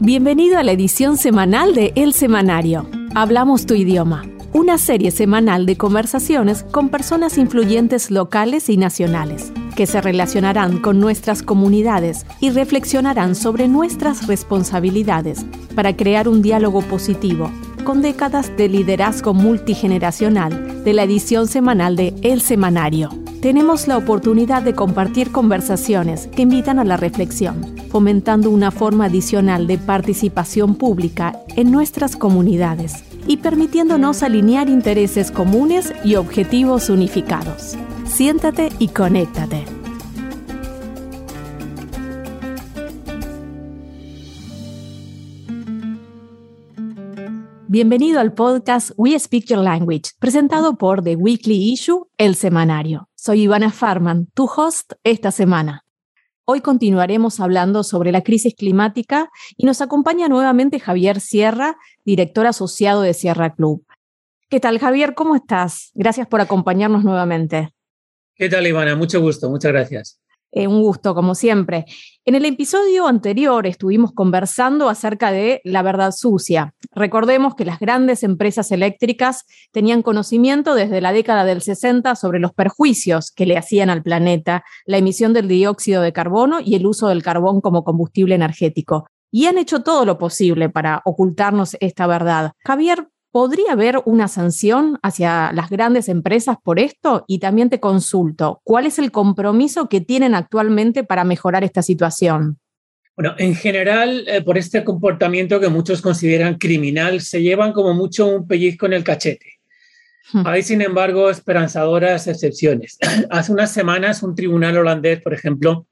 Bienvenido a la edición semanal de El Semanario. Hablamos tu idioma, una serie semanal de conversaciones con personas influyentes locales y nacionales que se relacionarán con nuestras comunidades y reflexionarán sobre nuestras responsabilidades para crear un diálogo positivo con décadas de liderazgo multigeneracional de la edición semanal de El Semanario. Tenemos la oportunidad de compartir conversaciones que invitan a la reflexión, fomentando una forma adicional de participación pública en nuestras comunidades y permitiéndonos alinear intereses comunes y objetivos unificados. Siéntate y conéctate. Bienvenido al podcast We Speak Your Language, presentado por The Weekly Issue, El Semanario. Soy Ivana Farman, tu host esta semana. Hoy continuaremos hablando sobre la crisis climática y nos acompaña nuevamente Javier Sierra, director asociado de Sierra Club. ¿Qué tal, Javier? ¿Cómo estás? Gracias por acompañarnos nuevamente. ¿Qué tal, Ivana? Mucho gusto, muchas gracias. Eh, un gusto, como siempre. En el episodio anterior estuvimos conversando acerca de la verdad sucia. Recordemos que las grandes empresas eléctricas tenían conocimiento desde la década del 60 sobre los perjuicios que le hacían al planeta la emisión del dióxido de carbono y el uso del carbón como combustible energético. Y han hecho todo lo posible para ocultarnos esta verdad. Javier, ¿Podría haber una sanción hacia las grandes empresas por esto? Y también te consulto, ¿cuál es el compromiso que tienen actualmente para mejorar esta situación? Bueno, en general, eh, por este comportamiento que muchos consideran criminal, se llevan como mucho un pellizco en el cachete. Hmm. Hay, sin embargo, esperanzadoras excepciones. Hace unas semanas, un tribunal holandés, por ejemplo,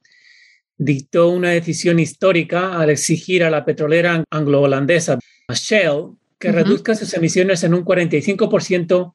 dictó una decisión histórica al exigir a la petrolera anglo-holandesa Shell que reduzca sus emisiones en un 45%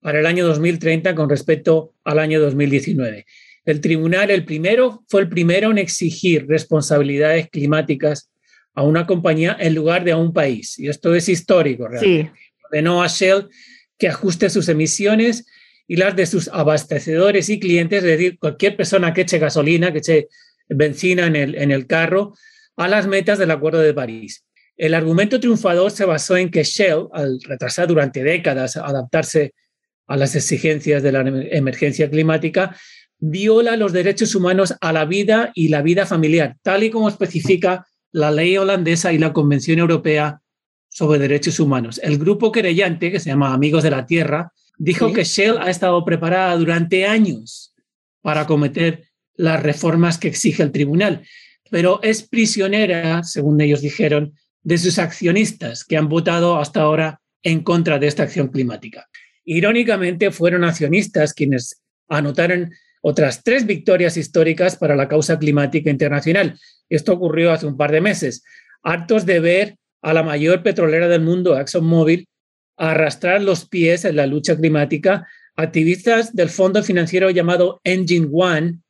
para el año 2030 con respecto al año 2019. El tribunal, el primero, fue el primero en exigir responsabilidades climáticas a una compañía en lugar de a un país. Y esto es histórico, realmente. Sí. Ordenó a Shell que ajuste sus emisiones y las de sus abastecedores y clientes, es decir, cualquier persona que eche gasolina, que eche benzina en el, en el carro, a las metas del Acuerdo de París. El argumento triunfador se basó en que Shell, al retrasar durante décadas adaptarse a las exigencias de la emergencia climática, viola los derechos humanos a la vida y la vida familiar, tal y como especifica la ley holandesa y la Convención Europea sobre Derechos Humanos. El grupo querellante, que se llama Amigos de la Tierra, dijo que Shell ha estado preparada durante años para cometer las reformas que exige el tribunal, pero es prisionera, según ellos dijeron, de sus accionistas que han votado hasta ahora en contra de esta acción climática. Irónicamente, fueron accionistas quienes anotaron otras tres victorias históricas para la causa climática internacional. Esto ocurrió hace un par de meses, hartos de ver a la mayor petrolera del mundo, ExxonMobil, arrastrar los pies en la lucha climática. Activistas del fondo financiero llamado Engine One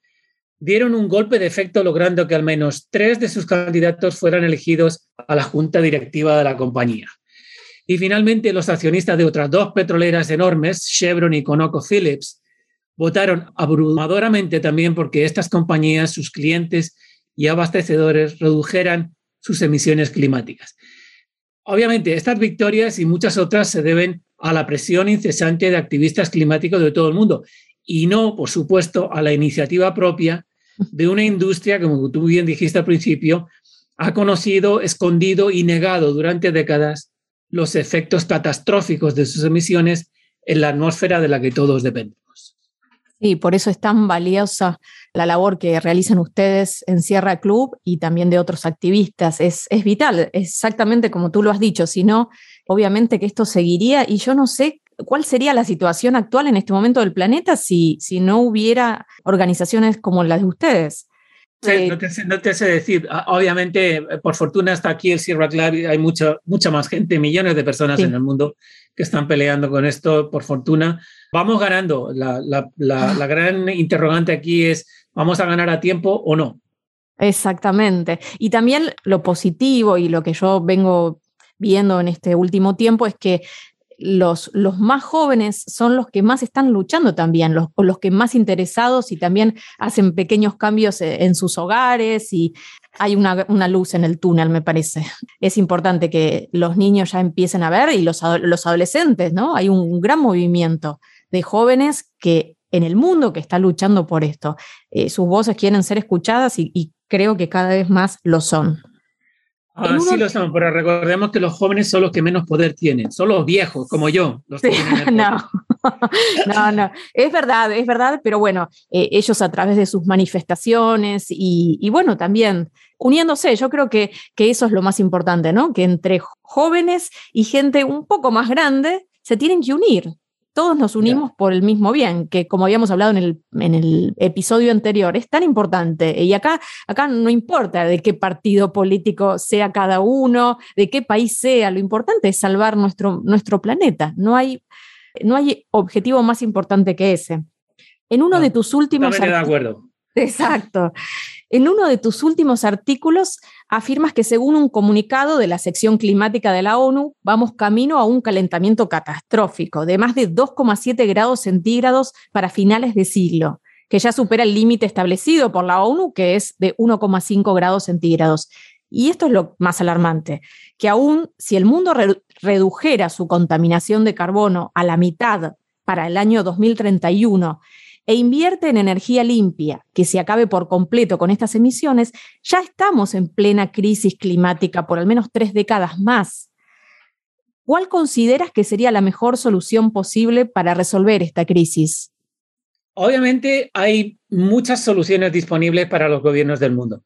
dieron un golpe de efecto logrando que al menos tres de sus candidatos fueran elegidos a la junta directiva de la compañía. Y finalmente los accionistas de otras dos petroleras enormes, Chevron y ConocoPhillips, votaron abrumadoramente también porque estas compañías, sus clientes y abastecedores redujeran sus emisiones climáticas. Obviamente, estas victorias y muchas otras se deben a la presión incesante de activistas climáticos de todo el mundo y no, por supuesto, a la iniciativa propia de una industria, como tú bien dijiste al principio, ha conocido, escondido y negado durante décadas los efectos catastróficos de sus emisiones en la atmósfera de la que todos dependemos. Sí, por eso es tan valiosa la labor que realizan ustedes en Sierra Club y también de otros activistas. Es, es vital, exactamente como tú lo has dicho, si no, obviamente que esto seguiría y yo no sé ¿Cuál sería la situación actual en este momento del planeta si, si no hubiera organizaciones como las de ustedes? Eh, no, te, sé decir. Ah, obviamente, eh, por fortuna, está aquí el Sierra Club hay mucha, mucha más gente, millones de personas en el mundo que están peleando con esto, por fortuna. Vamos ganando. La, la, la, la gran interrogante aquí es, ¿vamos a ganar a tiempo o no? Exactamente. Y también lo positivo y lo que yo vengo viendo en este último tiempo es que los, más jóvenes son los que más están luchando también, los, los que más interesados y también hacen pequeños cambios eh, en sus hogares y hay una, luz en el túnel, me parece. Es importante que los niños ya empiecen a ver y los, adolescentes, ¿no? Hay un gran movimiento de jóvenes que en el mundo que está luchando por esto. Eh, sus voces quieren ser escuchadas y creo que cada vez más lo son. Ah, sí lo son, pero recordemos que los jóvenes son los que menos poder tienen, son los viejos, como yo. Los no, no, no, es verdad, es verdad, pero bueno, eh, ellos a través de sus manifestaciones y, y, bueno, también uniéndose, yo creo que, que eso es lo más importante, ¿no? Que entre jóvenes y gente un poco más grande se tienen que unir, todos nos unimos por el mismo bien, que como habíamos hablado en el, en el, episodio anterior, es tan importante. Y acá, acá no importa de qué partido político sea cada uno, de qué país sea, lo importante es salvar nuestro, nuestro planeta. No hay, no hay objetivo más importante que ese. En uno de tus últimos... de acuerdo. Exacto. En uno de tus últimos artículos afirmas que según un comunicado de la sección climática de la ONU, vamos camino a un calentamiento catastrófico de más de 2,7 grados centígrados para finales de siglo, que ya supera el límite establecido por la ONU, que es de 1,5 grados centígrados. Y esto es lo más alarmante, que aún si el mundo redujera su contaminación de carbono a la mitad para el año 2031 e invierte en energía limpia, que se acabe por completo con estas emisiones, ya estamos en plena crisis climática por al menos tres décadas más. ¿Cuál consideras que sería la mejor solución posible para resolver esta crisis? Obviamente hay muchas soluciones disponibles para los gobiernos del mundo.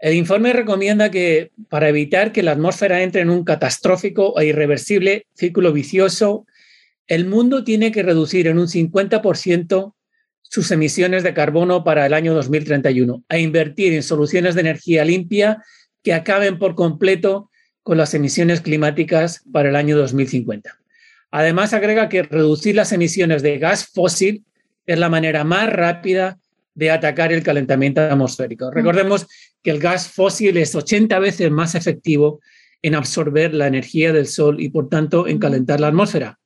El informe recomienda que para evitar que la atmósfera entre en un catastrófico e irreversible círculo vicioso, el mundo tiene que reducir en un 50% sus emisiones de carbono para el año 2031, a invertir en soluciones de energía limpia que acaben por completo con las emisiones climáticas para el año 2050. Además, agrega que reducir las emisiones de gas fósil es la manera más rápida de atacar el calentamiento atmosférico. Recordemos que el gas fósil es 80 veces más efectivo en absorber la energía del sol y, por tanto, en calentar la atmósfera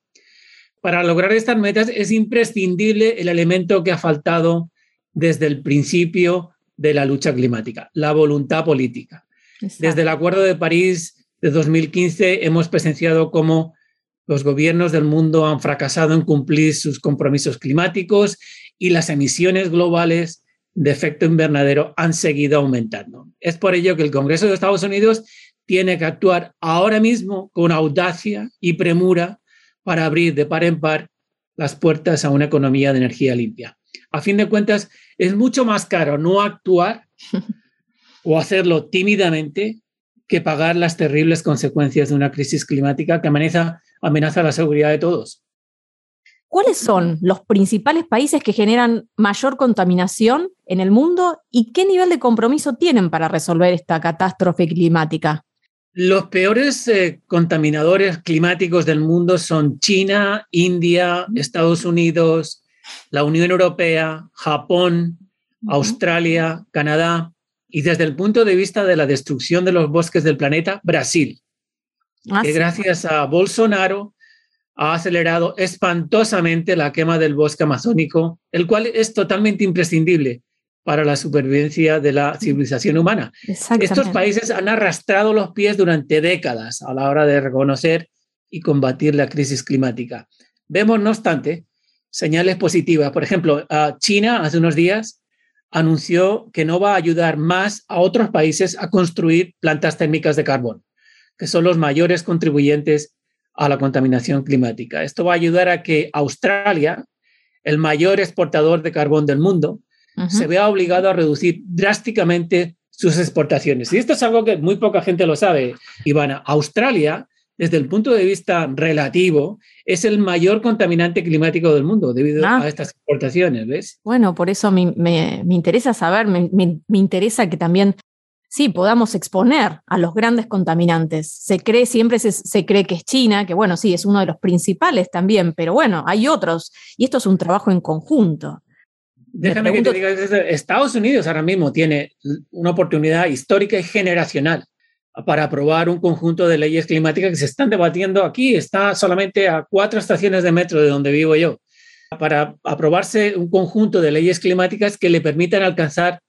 para lograr estas metas es imprescindible el elemento que ha faltado desde el principio de la lucha climática, la voluntad política. Desde el Acuerdo de París de 2015 hemos presenciado cómo los gobiernos del mundo han fracasado en cumplir sus compromisos climáticos y las emisiones globales de efecto invernadero han seguido aumentando. Es por ello que el Congreso de Estados Unidos tiene que actuar ahora mismo con audacia y premura para abrir de par en par las puertas a una economía de energía limpia. A fin de cuentas, es mucho más caro no actuar o hacerlo tímidamente que pagar las terribles consecuencias de una crisis climática que amenaza, amenaza la seguridad de todos. ¿Cuáles son los principales países que generan mayor contaminación en el mundo y qué nivel de compromiso tienen para resolver esta catástrofe climática? Los peores eh, contaminadores climáticos del mundo son China, India, Estados Unidos, la Unión Europea, Japón, Australia, Canadá y desde el punto de vista de la destrucción de los bosques del planeta, Brasil, ah, que gracias a Bolsonaro ha acelerado espantosamente la quema del bosque amazónico, el cual es totalmente imprescindible para la supervivencia de la civilización humana. Estos países han arrastrado los pies durante décadas a la hora de reconocer y combatir la crisis climática. Vemos, no obstante, señales positivas. Por ejemplo, China hace unos días anunció que no va a ayudar más a otros países a construir plantas térmicas de carbón, que son los mayores contribuyentes a la contaminación climática. Esto va a ayudar a que Australia, el mayor exportador de carbón del mundo, se vea obligado a reducir drásticamente sus exportaciones. Y esto es algo que muy poca gente lo sabe, Ivana. Australia, desde el punto de vista relativo, es el mayor contaminante climático del mundo debido ah. a estas exportaciones, ¿ves? Bueno, por eso me, me, interesa saber, me, me, interesa que también, sí, podamos exponer a los grandes contaminantes. Se cree, siempre se, se cree que es China, que bueno, sí, es uno de los principales también, pero bueno, hay otros, y esto es un trabajo en conjunto. Déjame que te diga, Estados Unidos ahora mismo tiene una oportunidad histórica y generacional. para aprobar un conjunto de leyes climáticas que se están debatiendo aquí. Está solamente a cuatro estaciones de metro de donde vivo yo. Para aprobarse un conjunto de leyes climáticas que le permitan alcanzar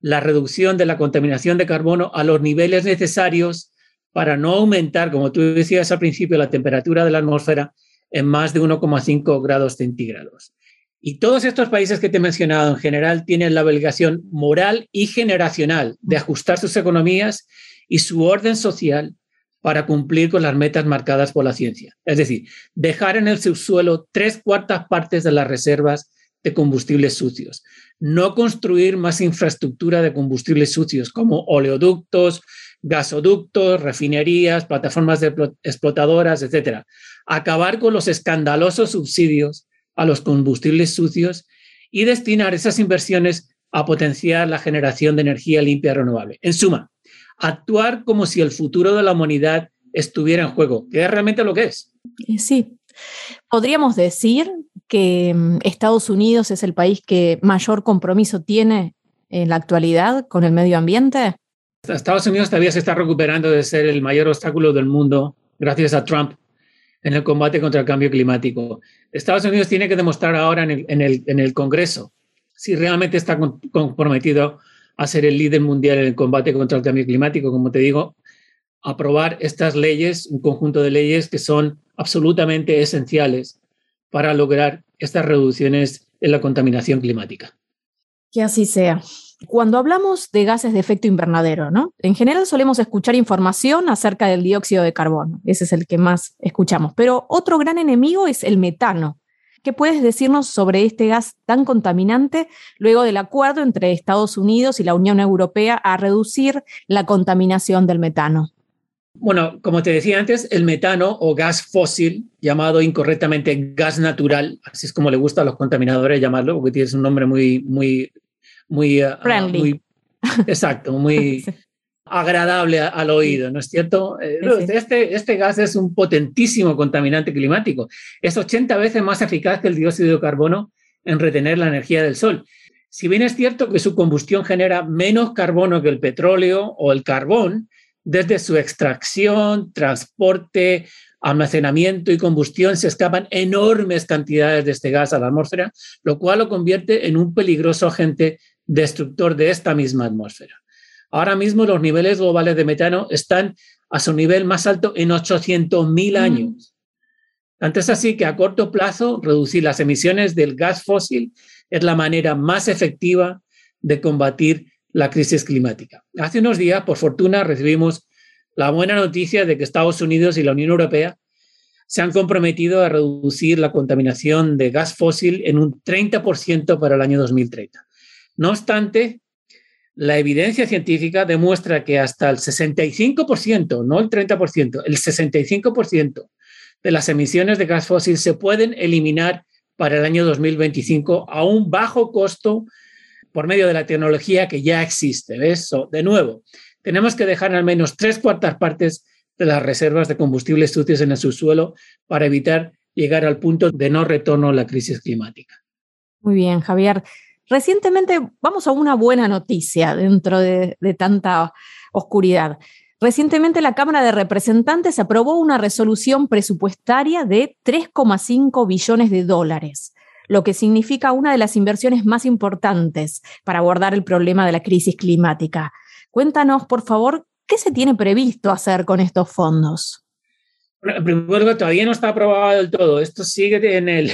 la reducción de la contaminación de carbono a los niveles necesarios para no aumentar, como tú decías al principio, la temperatura de la atmósfera en más de 1,5 grados centígrados. Y todos estos países que te he mencionado en general tienen la obligación moral y generacional de ajustar sus economías y su orden social para cumplir con las metas marcadas por la ciencia. Es decir, dejar en el subsuelo tres cuartas partes de las reservas de combustibles sucios. No construir más infraestructura de combustibles sucios como oleoductos, gasoductos, refinerías, plataformas de explotadoras, etc. Acabar con los escandalosos subsidios a los combustibles sucios y destinar esas inversiones a potenciar la generación de energía limpia y renovable. En suma, actuar como si el futuro de la humanidad estuviera en juego, que es realmente lo que es. Sí. Podríamos decir que mm, Estados Unidos es el país que mayor compromiso tiene en la actualidad con el medio ambiente. Estados Unidos todavía se está recuperando de ser el mayor obstáculo del mundo gracias a Trump en el combate contra el cambio climático. Estados Unidos tiene que demostrar ahora en el, Congreso si realmente está comprometido a ser el líder mundial en el combate contra el cambio climático. Como te digo, aprobar estas leyes, un conjunto de leyes que son absolutamente esenciales para lograr estas reducciones en la contaminación climática. Que así sea. Cuando hablamos de gases de efecto invernadero, ¿no? En general solemos escuchar información acerca del dióxido de carbono, ese es el que más escuchamos, pero otro gran enemigo es el metano. ¿Qué puedes decirnos sobre este gas tan contaminante luego del acuerdo entre Estados Unidos y la Unión Europea a reducir la contaminación del metano? Bueno, como te decía antes, el metano o gas fósil, llamado incorrectamente gas natural, así es como le gusta a los contaminadores llamarlo, porque tiene un nombre muy, muy, muy, uh, muy exacto, muy agradable al oído, ¿no es cierto? Eh, este, este gas es un potentísimo contaminante climático. Es 80 veces más eficaz que el dióxido de carbono en retener la energía del sol. Si bien es cierto que su combustión genera menos carbono que el petróleo o el carbón, desde su extracción, transporte, almacenamiento y combustión se escapan enormes cantidades de este gas a la atmósfera, lo cual lo convierte en un peligroso agente destructor de esta misma atmósfera. Ahora mismo los niveles globales de metano están a su nivel más alto en 800.000 mm. años. Antes así que a corto plazo reducir las emisiones del gas fósil es la manera más efectiva de combatir la crisis climática. Hace unos días, por fortuna, recibimos la buena noticia de que Estados Unidos y la Unión Europea se han comprometido a reducir la contaminación de gas fósil en un 30% para el año 2030. No obstante, la evidencia científica demuestra que hasta el 65%, no el 30%, el 65% de las emisiones de gas fósil se pueden eliminar para el año 2025 a un bajo costo por medio de la tecnología que ya existe. ¿ves? de nuevo, tenemos que dejar al menos tres cuartas partes de las reservas de combustibles sucios en el subsuelo para evitar llegar al punto de no retorno a la crisis climática. Muy bien, Javier. Recientemente, vamos a una buena noticia dentro de, tanta oscuridad. Recientemente la Cámara de Representantes aprobó una resolución presupuestaria de 3,5 billones de dólares lo que significa una de las inversiones más importantes para abordar el problema de la crisis climática. Cuéntanos, por favor, ¿qué se tiene previsto hacer con estos fondos? Bueno, primero, todavía no está aprobado del todo. Esto sigue en el,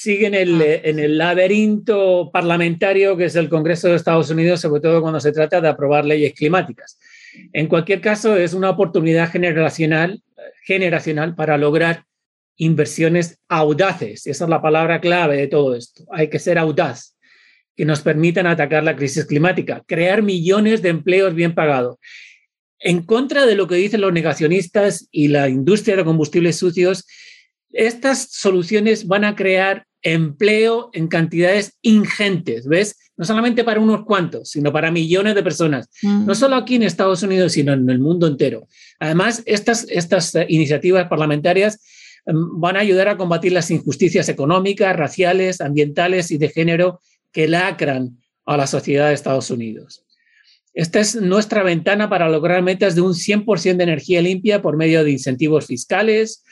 sigue en el, ah. en el laberinto parlamentario que es el Congreso de Estados Unidos, sobre todo cuando se trata de aprobar leyes climáticas. En cualquier caso, es una oportunidad generacional, generacional para lograr inversiones audaces. Esa es la palabra clave de todo esto. Hay que ser audaz, que nos permitan atacar la crisis climática, crear millones de empleos bien pagados. En contra de lo que dicen los negacionistas y la industria de combustibles sucios, estas soluciones van a crear empleo en cantidades ingentes, ¿ves? No solamente para unos cuantos, sino para millones de personas, no solo aquí en Estados Unidos, sino en el mundo entero. Además, estas, estas iniciativas parlamentarias Em, van a ayudar a combatir las injusticias económicas, raciales, ambientales y de género que lacran a la sociedad de Estados Unidos. Esta es nuestra ventana para lograr metas de un 100% de energía limpia por medio de incentivos fiscales,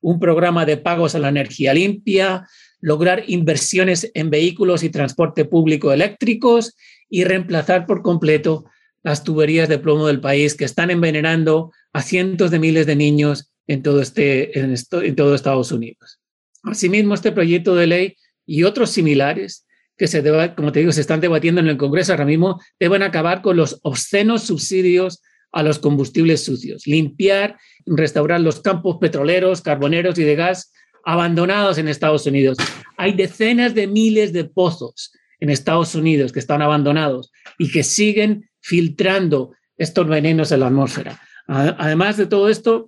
un programa de pagos a la energía limpia, lograr inversiones en vehículos y transporte público eléctricos y reemplazar por completo las tuberías de plomo del país que están envenenando a cientos de miles de niños en todo, este, en, todo Estados Unidos. Asimismo, este proyecto de ley y otros similares que se, como te digo, se están debatiendo en el Congreso ahora mismo, deben acabar con los obscenos subsidios a los combustibles sucios, limpiar, restaurar los campos petroleros, carboneros y de gas abandonados en Estados Unidos. Hay decenas de miles de pozos en Estados Unidos que están abandonados y que siguen filtrando estos venenos en la atmósfera. Además de todo esto,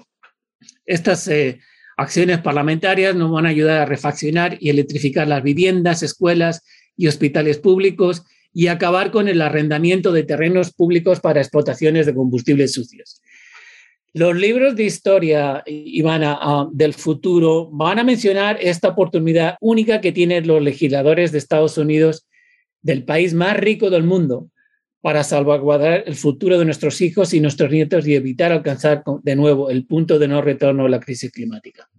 estas eh, acciones parlamentarias nos van a ayudar a refaccionar y electrificar las viviendas, escuelas y hospitales públicos y acabar con el arrendamiento de terrenos públicos para explotaciones de combustibles sucios. Los libros de historia, Ivana, uh, del futuro van a mencionar esta oportunidad única que tienen los legisladores de Estados Unidos, del país más rico del mundo, para salvaguardar el futuro de nuestros hijos y nuestros nietos y evitar alcanzar de nuevo el punto de no retorno a la crisis climática.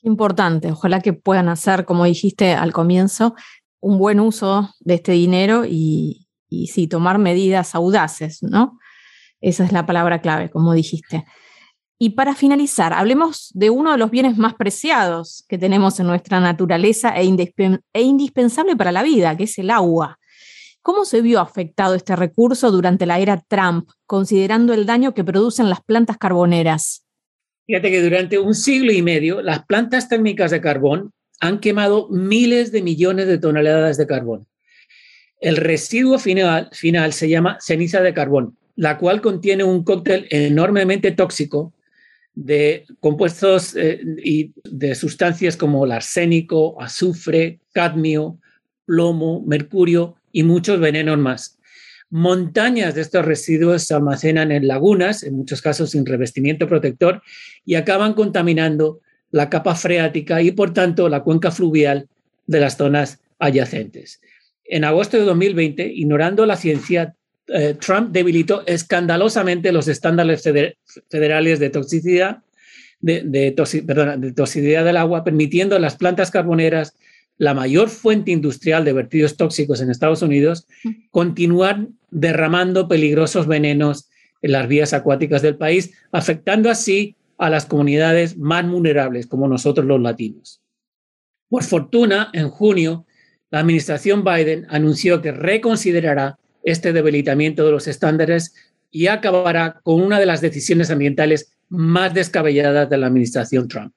Importante, ojalá que puedan hacer, como dijiste al comienzo, un buen uso de este dinero y, y sí, tomar medidas audaces, ¿no? Esa es la palabra clave, como dijiste. Y para finalizar, hablemos de uno de los bienes más preciados que tenemos en nuestra naturaleza e, e, indispensable para la vida, que es el agua. ¿Cómo se vio afectado este recurso durante la era Trump, considerando el daño que producen las plantas carboneras? Fíjate que durante un siglo y medio las plantas térmicas de carbón han quemado miles de millones de toneladas de carbón. El residuo final, se llama ceniza de carbón, la cual contiene un cóctel enormemente tóxico de compuestos eh, y de sustancias como el arsénico, azufre, cadmio, plomo, mercurio y muchos venenos más. Montañas de estos residuos se almacenan en lagunas, en muchos casos sin revestimiento protector, y acaban contaminando la capa freática y, por tanto, la cuenca fluvial de las zonas adyacentes. En agosto de 2020, ignorando la ciencia, eh, Trump debilitó escandalosamente los estándares federales de toxicidad, de, toxicidad del agua, permitiendo a las plantas carboneras, la mayor fuente industrial de vertidos tóxicos en Estados Unidos, continuar derramando peligrosos venenos en las vías acuáticas del país, afectando así a las comunidades más vulnerables, como nosotros los latinos. Por fortuna, en junio, la administración Biden anunció que reconsiderará este debilitamiento de los estándares y acabará con una de las decisiones ambientales más descabelladas de la administración Trump.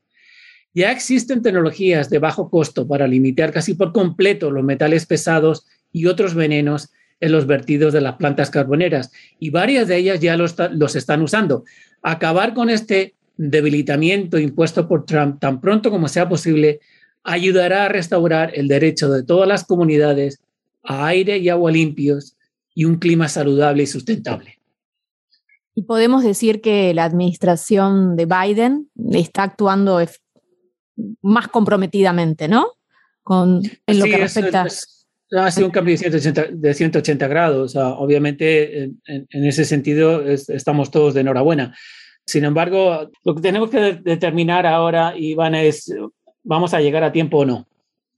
Ya existen tecnologías de bajo costo para limitar casi por completo los metales pesados y otros venenos en los vertidos de las plantas carboneras y varias de ellas ya los, los están usando. Acabar con este debilitamiento impuesto por Trump tan pronto como sea posible ayudará a restaurar el derecho de todas las comunidades a aire y agua limpios y un clima saludable y sustentable. Y podemos decir que la administración de Biden está actuando más comprometidamente, ¿no? Con, en lo que respecta. ha sido un cambio de 180, grados. obviamente, en, ese sentido, estamos todos de enhorabuena. Sin embargo, lo que tenemos que determinar ahora, Iván, es, ¿vamos a llegar a tiempo o no?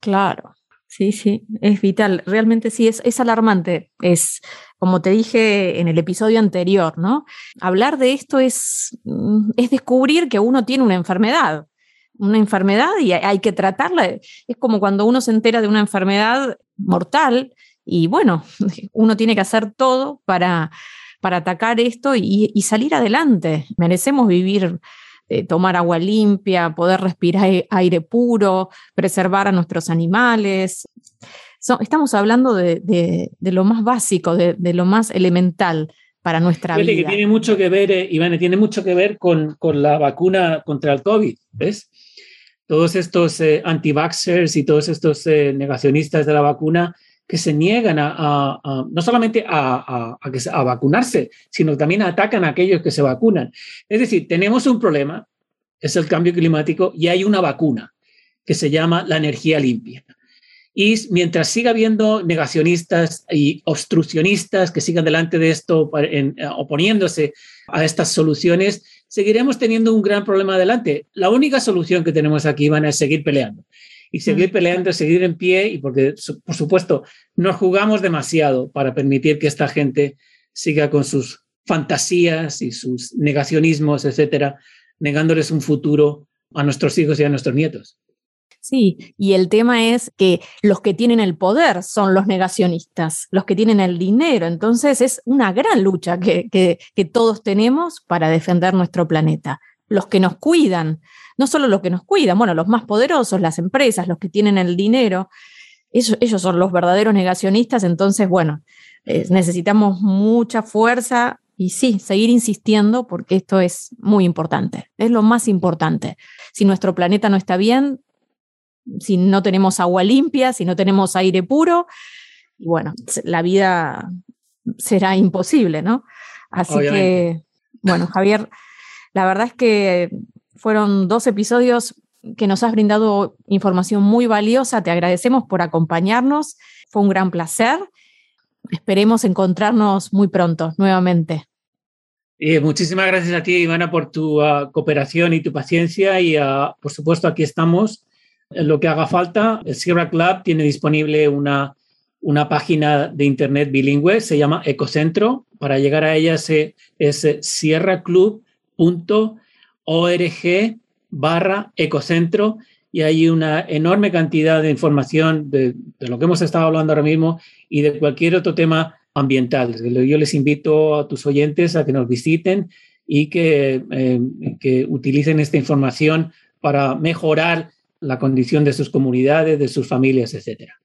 Claro, sí, sí, es vital. Realmente sí, es, es alarmante. Es, como te dije en el episodio anterior, ¿no? Hablar de esto es, mm, es descubrir que uno tiene una enfermedad una enfermedad y hay que tratarla. Es como cuando uno se entera de una enfermedad mortal y bueno, uno tiene que hacer todo para, para atacar esto y, salir adelante. Merecemos vivir, eh, tomar agua limpia, poder respirar aire puro, preservar a nuestros animales. estamos hablando de, lo más básico, de, lo más elemental para nuestra vida. Que tiene mucho que ver, eh, Iván, tiene mucho que ver con, la vacuna contra el COVID, ¿ves? Todos estos eh, anti-vaxxers y todos estos eh, negacionistas de la vacuna que se niegan a, no solamente a, vacunarse, sino también atacan a aquellos que se vacunan. Es decir, tenemos un problema, es el cambio climático, y hay una vacuna que se llama la energía limpia. Y mientras siga habiendo negacionistas y obstruccionistas que sigan delante de esto en, oponiéndose a estas soluciones, seguiremos teniendo un gran problema adelante. La única solución que tenemos aquí van a seguir peleando y seguir mm. peleando, seguir en pie y porque, por supuesto, nos jugamos demasiado para permitir que esta gente siga con sus fantasías y sus negacionismos, etcétera, negándoles un futuro a nuestros hijos y a nuestros nietos. Sí, y el tema es que los que tienen el poder son los negacionistas, los que tienen el dinero. Entonces es una gran lucha que, que, todos tenemos para defender nuestro planeta. Los que nos cuidan, no solo los que nos cuidan, bueno, los más poderosos, las empresas, los que tienen el dinero, ellos, ellos son los verdaderos negacionistas. Entonces, bueno, eh, necesitamos mucha fuerza y sí, seguir insistiendo porque esto es muy importante, es lo más importante. Si nuestro planeta no está bien, si no tenemos agua limpia, si no tenemos aire puro, y bueno, la vida será imposible, ¿no? Así que, bueno, Javier, la verdad es que fueron dos episodios que nos has brindado información muy valiosa. Te agradecemos por acompañarnos. Fue un gran placer. Esperemos encontrarnos muy pronto nuevamente. Y muchísimas gracias a ti, Ivana, por tu ah, cooperación y tu paciencia. Y uh, por supuesto, aquí estamos lo que haga falta. El Sierra Club tiene disponible una, una página de internet bilingüe, se llama Ecocentro. Para llegar a ella es, es sierraclub.org barra ecocentro y hay una enorme cantidad de información de, lo que hemos estado hablando ahora mismo y de cualquier otro tema ambiental. Yo les invito a tus oyentes a que nos visiten y que, eh, que utilicen esta información para mejorar la condición de sus comunidades, de sus familias, etcétera.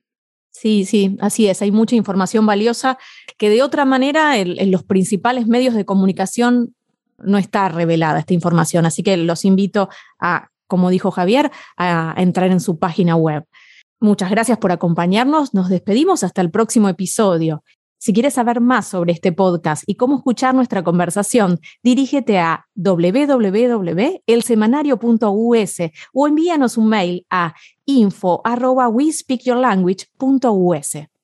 Sí, sí, así es. Hay mucha información valiosa que de otra manera en, los principales medios de comunicación no está revelada esta información. Así que los invito a, como dijo Javier, a entrar en su página web. Muchas gracias por acompañarnos. Nos despedimos hasta el próximo episodio. Si quieres saber más sobre este podcast y cómo escuchar nuestra conversación, dirígete a www.elsemanario.us o envíanos un mail a info.wespeakyourlanguage.us.